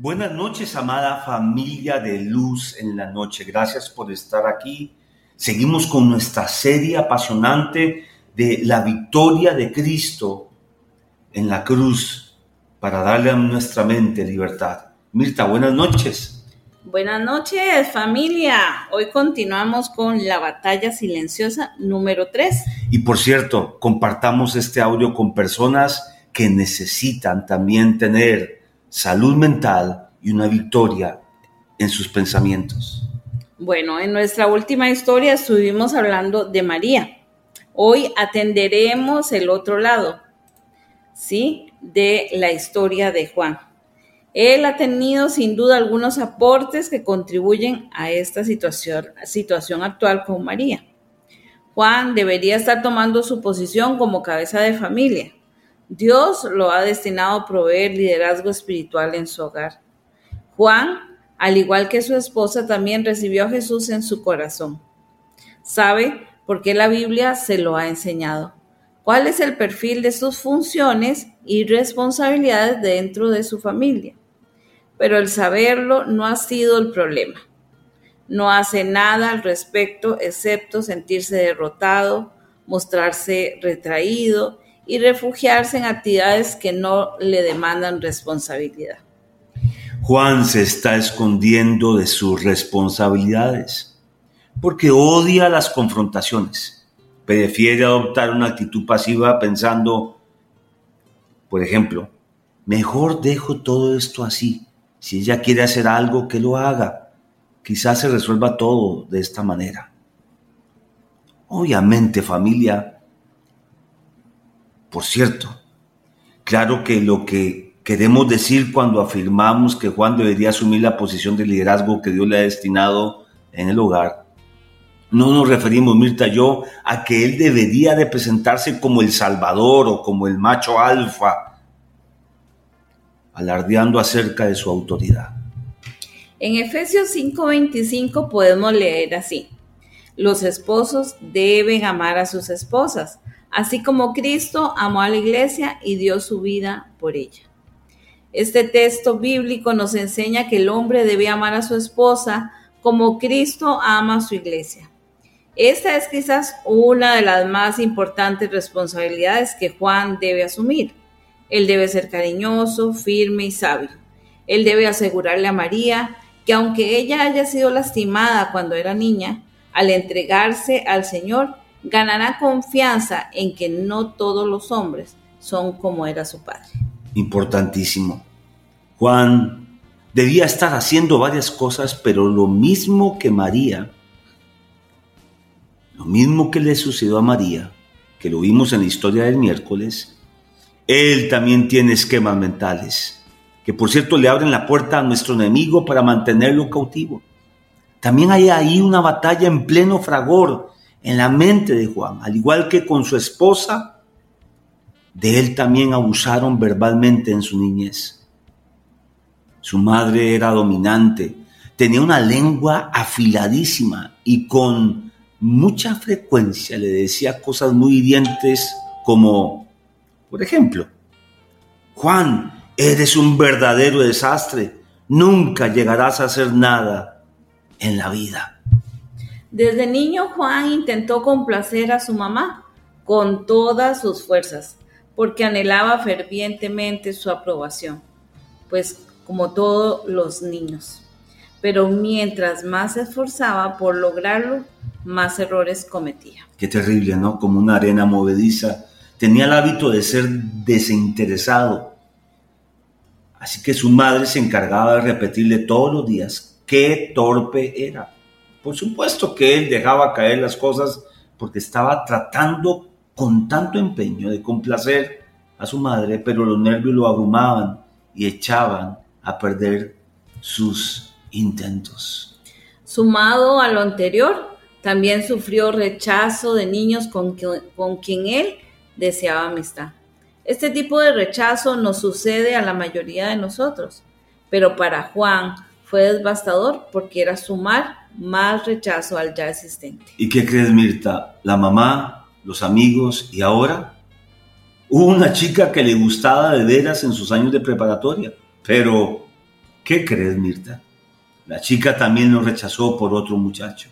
Buenas noches, amada familia de luz en la noche. Gracias por estar aquí. Seguimos con nuestra serie apasionante de la victoria de Cristo en la cruz para darle a nuestra mente libertad. Mirta, buenas noches. Buenas noches, familia. Hoy continuamos con la batalla silenciosa número 3. Y por cierto, compartamos este audio con personas que necesitan también tener salud mental y una victoria en sus pensamientos. Bueno, en nuestra última historia estuvimos hablando de María. Hoy atenderemos el otro lado, ¿sí? De la historia de Juan. Él ha tenido sin duda algunos aportes que contribuyen a esta situación, situación actual con María. Juan debería estar tomando su posición como cabeza de familia. Dios lo ha destinado a proveer liderazgo espiritual en su hogar. Juan, al igual que su esposa, también recibió a Jesús en su corazón. ¿Sabe por qué la Biblia se lo ha enseñado? ¿Cuál es el perfil de sus funciones y responsabilidades dentro de su familia? Pero el saberlo no ha sido el problema. No hace nada al respecto excepto sentirse derrotado, mostrarse retraído y refugiarse en actividades que no le demandan responsabilidad. Juan se está escondiendo de sus responsabilidades porque odia las confrontaciones. Prefiere adoptar una actitud pasiva pensando, por ejemplo, mejor dejo todo esto así. Si ella quiere hacer algo, que lo haga. Quizás se resuelva todo de esta manera. Obviamente, familia, por cierto, claro que lo que queremos decir cuando afirmamos que Juan debería asumir la posición de liderazgo que Dios le ha destinado en el hogar, no nos referimos, Mirta yo, a que él debería de presentarse como el Salvador o como el macho alfa, alardeando acerca de su autoridad. En Efesios 5:25 podemos leer así, los esposos deben amar a sus esposas así como Cristo amó a la iglesia y dio su vida por ella. Este texto bíblico nos enseña que el hombre debe amar a su esposa como Cristo ama a su iglesia. Esta es quizás una de las más importantes responsabilidades que Juan debe asumir. Él debe ser cariñoso, firme y sabio. Él debe asegurarle a María que aunque ella haya sido lastimada cuando era niña, al entregarse al Señor, ganará confianza en que no todos los hombres son como era su padre. Importantísimo. Juan debía estar haciendo varias cosas, pero lo mismo que María, lo mismo que le sucedió a María, que lo vimos en la historia del miércoles, él también tiene esquemas mentales, que por cierto le abren la puerta a nuestro enemigo para mantenerlo cautivo. También hay ahí una batalla en pleno fragor en la mente de Juan, al igual que con su esposa, de él también abusaron verbalmente en su niñez. Su madre era dominante, tenía una lengua afiladísima y con mucha frecuencia le decía cosas muy hirientes como, por ejemplo, Juan, eres un verdadero desastre, nunca llegarás a hacer nada en la vida. Desde niño Juan intentó complacer a su mamá con todas sus fuerzas, porque anhelaba fervientemente su aprobación, pues como todos los niños. Pero mientras más se esforzaba por lograrlo, más errores cometía. Qué terrible, ¿no? Como una arena movediza. Tenía el hábito de ser desinteresado. Así que su madre se encargaba de repetirle todos los días qué torpe era por supuesto que él dejaba caer las cosas porque estaba tratando con tanto empeño de complacer a su madre, pero los nervios lo abrumaban y echaban a perder sus intentos. Sumado a lo anterior, también sufrió rechazo de niños con, con quien él deseaba amistad. Este tipo de rechazo nos sucede a la mayoría de nosotros, pero para Juan fue devastador porque era sumar más rechazo al ya existente. ¿Y qué crees, Mirta? La mamá, los amigos y ahora hubo una chica que le gustaba de veras en sus años de preparatoria, pero ¿Qué crees, Mirta? La chica también lo rechazó por otro muchacho.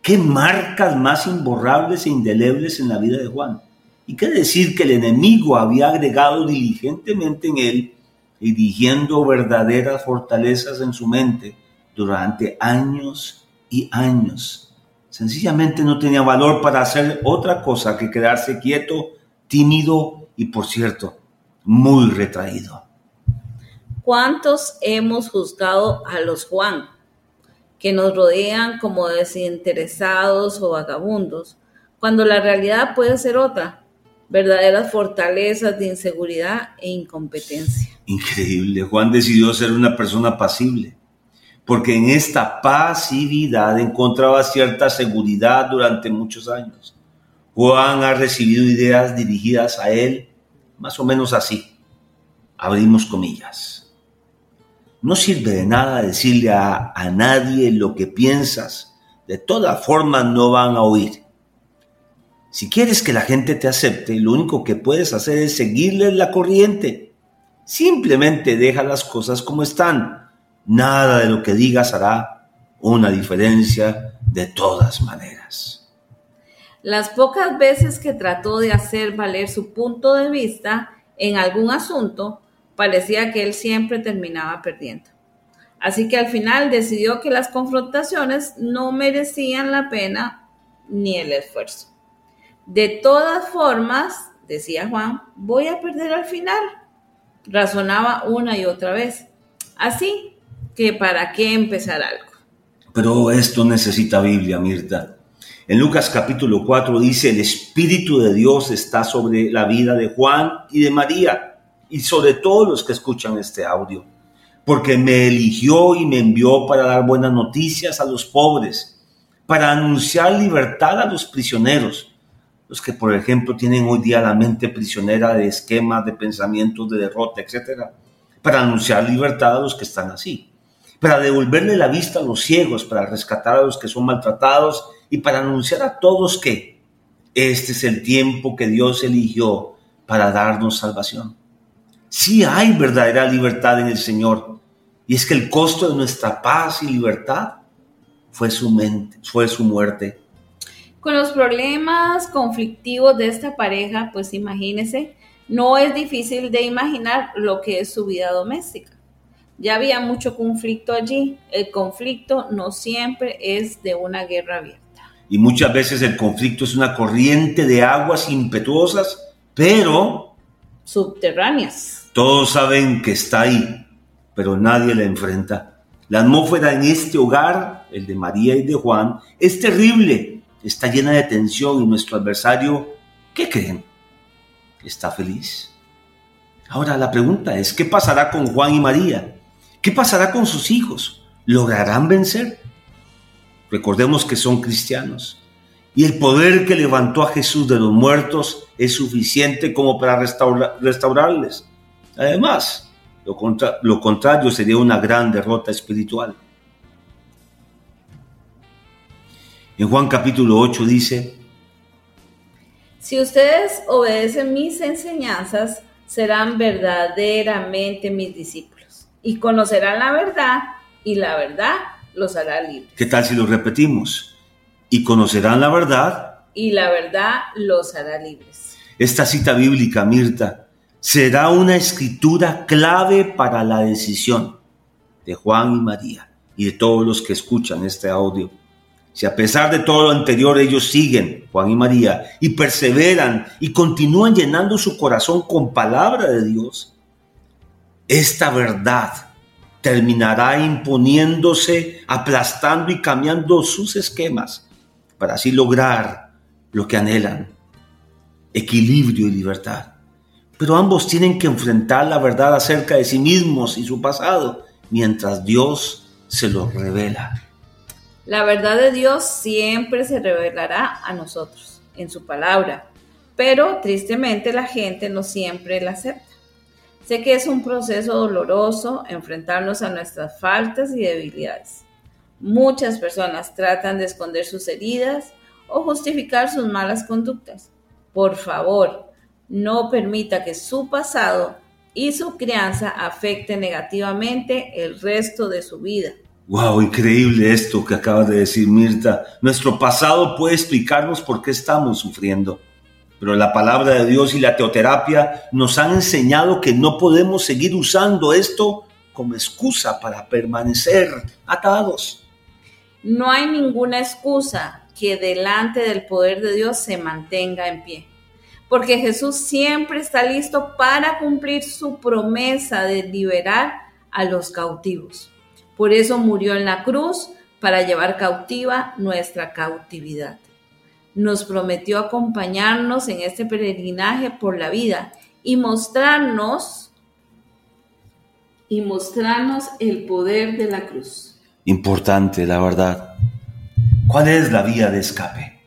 ¿Qué marcas más imborrables e indelebles en la vida de Juan? ¿Y qué decir que el enemigo había agregado diligentemente en él, dirigiendo verdaderas fortalezas en su mente durante años y años? Sencillamente no tenía valor para hacer otra cosa que quedarse quieto, tímido y, por cierto, muy retraído. ¿Cuántos hemos juzgado a los Juan, que nos rodean como desinteresados o vagabundos, cuando la realidad puede ser otra? verdaderas fortalezas de inseguridad e incompetencia. Increíble, Juan decidió ser una persona pasible, porque en esta pasividad encontraba cierta seguridad durante muchos años. Juan ha recibido ideas dirigidas a él más o menos así. Abrimos comillas. No sirve de nada decirle a, a nadie lo que piensas. De todas formas no van a oír. Si quieres que la gente te acepte, lo único que puedes hacer es seguirles la corriente. Simplemente deja las cosas como están. Nada de lo que digas hará una diferencia de todas maneras. Las pocas veces que trató de hacer valer su punto de vista en algún asunto, parecía que él siempre terminaba perdiendo. Así que al final decidió que las confrontaciones no merecían la pena ni el esfuerzo. De todas formas, decía Juan, voy a perder al final. Razonaba una y otra vez. Así que para qué empezar algo. Pero esto necesita Biblia, Mirta. En Lucas capítulo 4 dice, el Espíritu de Dios está sobre la vida de Juan y de María y sobre todos los que escuchan este audio, porque me eligió y me envió para dar buenas noticias a los pobres, para anunciar libertad a los prisioneros los que, por ejemplo, tienen hoy día la mente prisionera de esquemas, de pensamientos de derrota, etc., para anunciar libertad a los que están así, para devolverle la vista a los ciegos, para rescatar a los que son maltratados y para anunciar a todos que este es el tiempo que Dios eligió para darnos salvación. Sí hay verdadera libertad en el Señor, y es que el costo de nuestra paz y libertad fue su, mente, fue su muerte con los problemas conflictivos de esta pareja, pues imagínese, no es difícil de imaginar lo que es su vida doméstica. Ya había mucho conflicto allí. El conflicto no siempre es de una guerra abierta. Y muchas veces el conflicto es una corriente de aguas impetuosas, pero... Subterráneas. Todos saben que está ahí, pero nadie la enfrenta. La atmósfera en este hogar, el de María y de Juan, es terrible está llena de tensión y nuestro adversario, ¿qué creen? ¿Está feliz? Ahora la pregunta es, ¿qué pasará con Juan y María? ¿Qué pasará con sus hijos? ¿Lograrán vencer? Recordemos que son cristianos y el poder que levantó a Jesús de los muertos es suficiente como para restaurarles. Además, lo, lo contrario sería una gran derrota espiritual. En Juan capítulo 8 dice, Si ustedes obedecen mis enseñanzas, serán verdaderamente mis discípulos y conocerán la verdad y la verdad los hará libres. ¿Qué tal si lo repetimos? Y conocerán la verdad. Y la verdad los hará libres. Esta cita bíblica, Mirta, será una escritura clave para la decisión de Juan y María y de todos los que escuchan este audio si a pesar de todo lo anterior ellos siguen, Juan y María, y perseveran y continúan llenando su corazón con palabra de Dios, esta verdad terminará imponiéndose, aplastando y cambiando sus esquemas para así lograr lo que anhelan, equilibrio y libertad. Pero ambos tienen que enfrentar la verdad acerca de sí mismos y su pasado, mientras Dios se los revela. La verdad de Dios siempre se revelará a nosotros en su palabra, pero tristemente la gente no siempre la acepta. Sé que es un proceso doloroso enfrentarnos a nuestras faltas y debilidades. Muchas personas tratan de esconder sus heridas o justificar sus malas conductas. Por favor, no permita que su pasado y su crianza afecte negativamente el resto de su vida. Wow, increíble esto que acabas de decir, Mirta. Nuestro pasado puede explicarnos por qué estamos sufriendo, pero la palabra de Dios y la teoterapia nos han enseñado que no podemos seguir usando esto como excusa para permanecer atados. No hay ninguna excusa que delante del poder de Dios se mantenga en pie porque Jesús siempre está listo para cumplir su promesa de liberar a los cautivos. Por eso murió en la cruz para llevar cautiva nuestra cautividad. Nos prometió acompañarnos en este peregrinaje por la vida y mostrarnos y mostrarnos el poder de la cruz. Importante, la verdad. ¿Cuál es la vía de escape?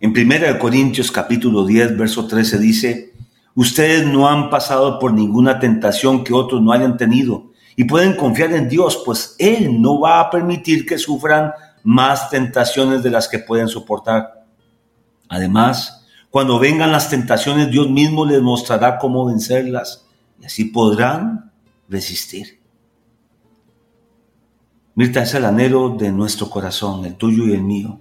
En 1 Corintios capítulo 10, verso 13 dice, ustedes no han pasado por ninguna tentación que otros no hayan tenido y pueden confiar en Dios, pues Él no va a permitir que sufran más tentaciones de las que pueden soportar. Además, cuando vengan las tentaciones, Dios mismo les mostrará cómo vencerlas y así podrán resistir. Mirta, es el anhelo de nuestro corazón, el tuyo y el mío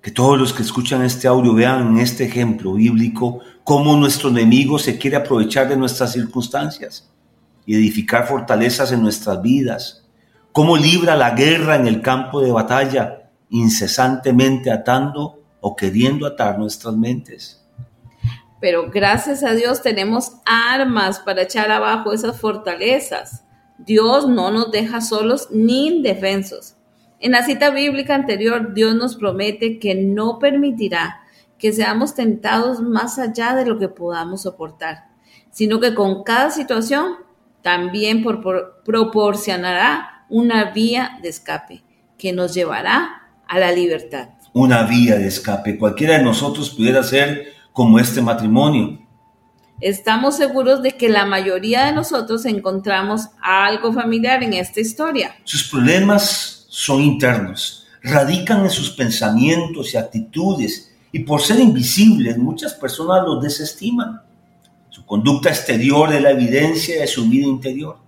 que todos los que escuchan este audio vean en este ejemplo bíblico cómo nuestro enemigo se quiere aprovechar de nuestras circunstancias y edificar fortalezas en nuestras vidas, cómo libra la guerra en el campo de batalla, incesantemente atando o queriendo atar nuestras mentes. Pero gracias a Dios tenemos armas para echar abajo esas fortalezas. Dios no nos deja solos ni indefensos. En la cita bíblica anterior, Dios nos promete que no permitirá que seamos tentados más allá de lo que podamos soportar, sino que con cada situación también proporcionará una vía de escape que nos llevará a la libertad. Una vía de escape. Cualquiera de nosotros pudiera ser como este matrimonio. Estamos seguros de que la mayoría de nosotros encontramos algo familiar en esta historia. Sus problemas son internos, radican en sus pensamientos y actitudes y por ser invisibles muchas personas los desestiman. Su conducta exterior es la evidencia de su vida interior.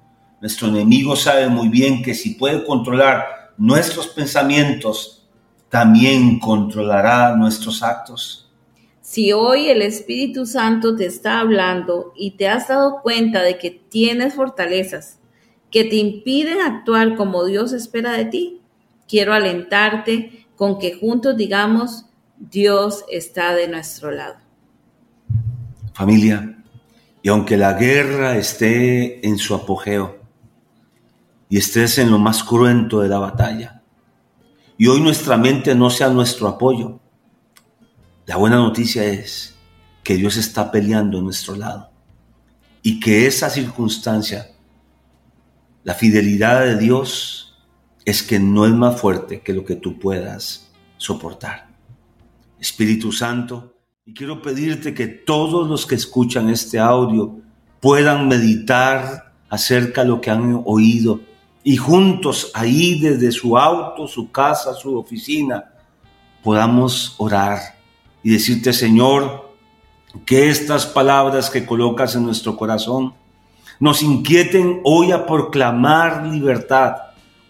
Nuestro enemigo sabe muy bien que si puede controlar nuestros pensamientos, también controlará nuestros actos. Si hoy el Espíritu Santo te está hablando y te has dado cuenta de que tienes fortalezas, que te impiden actuar como Dios espera de ti, quiero alentarte con que juntos digamos, Dios está de nuestro lado. Familia, y aunque la guerra esté en su apogeo y estés en lo más cruento de la batalla, y hoy nuestra mente no sea nuestro apoyo, la buena noticia es que Dios está peleando a nuestro lado y que esa circunstancia la fidelidad de Dios es que no es más fuerte que lo que tú puedas soportar. Espíritu Santo, y quiero pedirte que todos los que escuchan este audio puedan meditar acerca de lo que han oído y juntos ahí desde su auto, su casa, su oficina, podamos orar y decirte, Señor, que estas palabras que colocas en nuestro corazón nos inquieten hoy a proclamar libertad,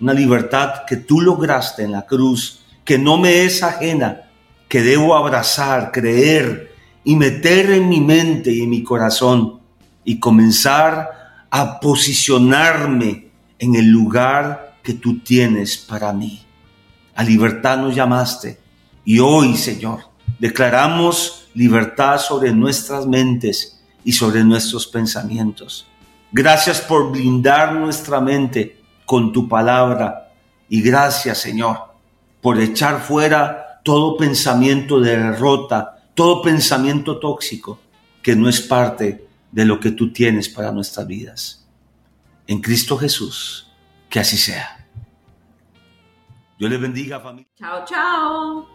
una libertad que tú lograste en la cruz, que no me es ajena, que debo abrazar, creer y meter en mi mente y en mi corazón y comenzar a posicionarme en el lugar que tú tienes para mí. A libertad nos llamaste y hoy, Señor, declaramos libertad sobre nuestras mentes y sobre nuestros pensamientos. Gracias por blindar nuestra mente con tu palabra. Y gracias, Señor, por echar fuera todo pensamiento de derrota, todo pensamiento tóxico que no es parte de lo que tú tienes para nuestras vidas. En Cristo Jesús, que así sea. Dios le bendiga, familia. Chao, chao.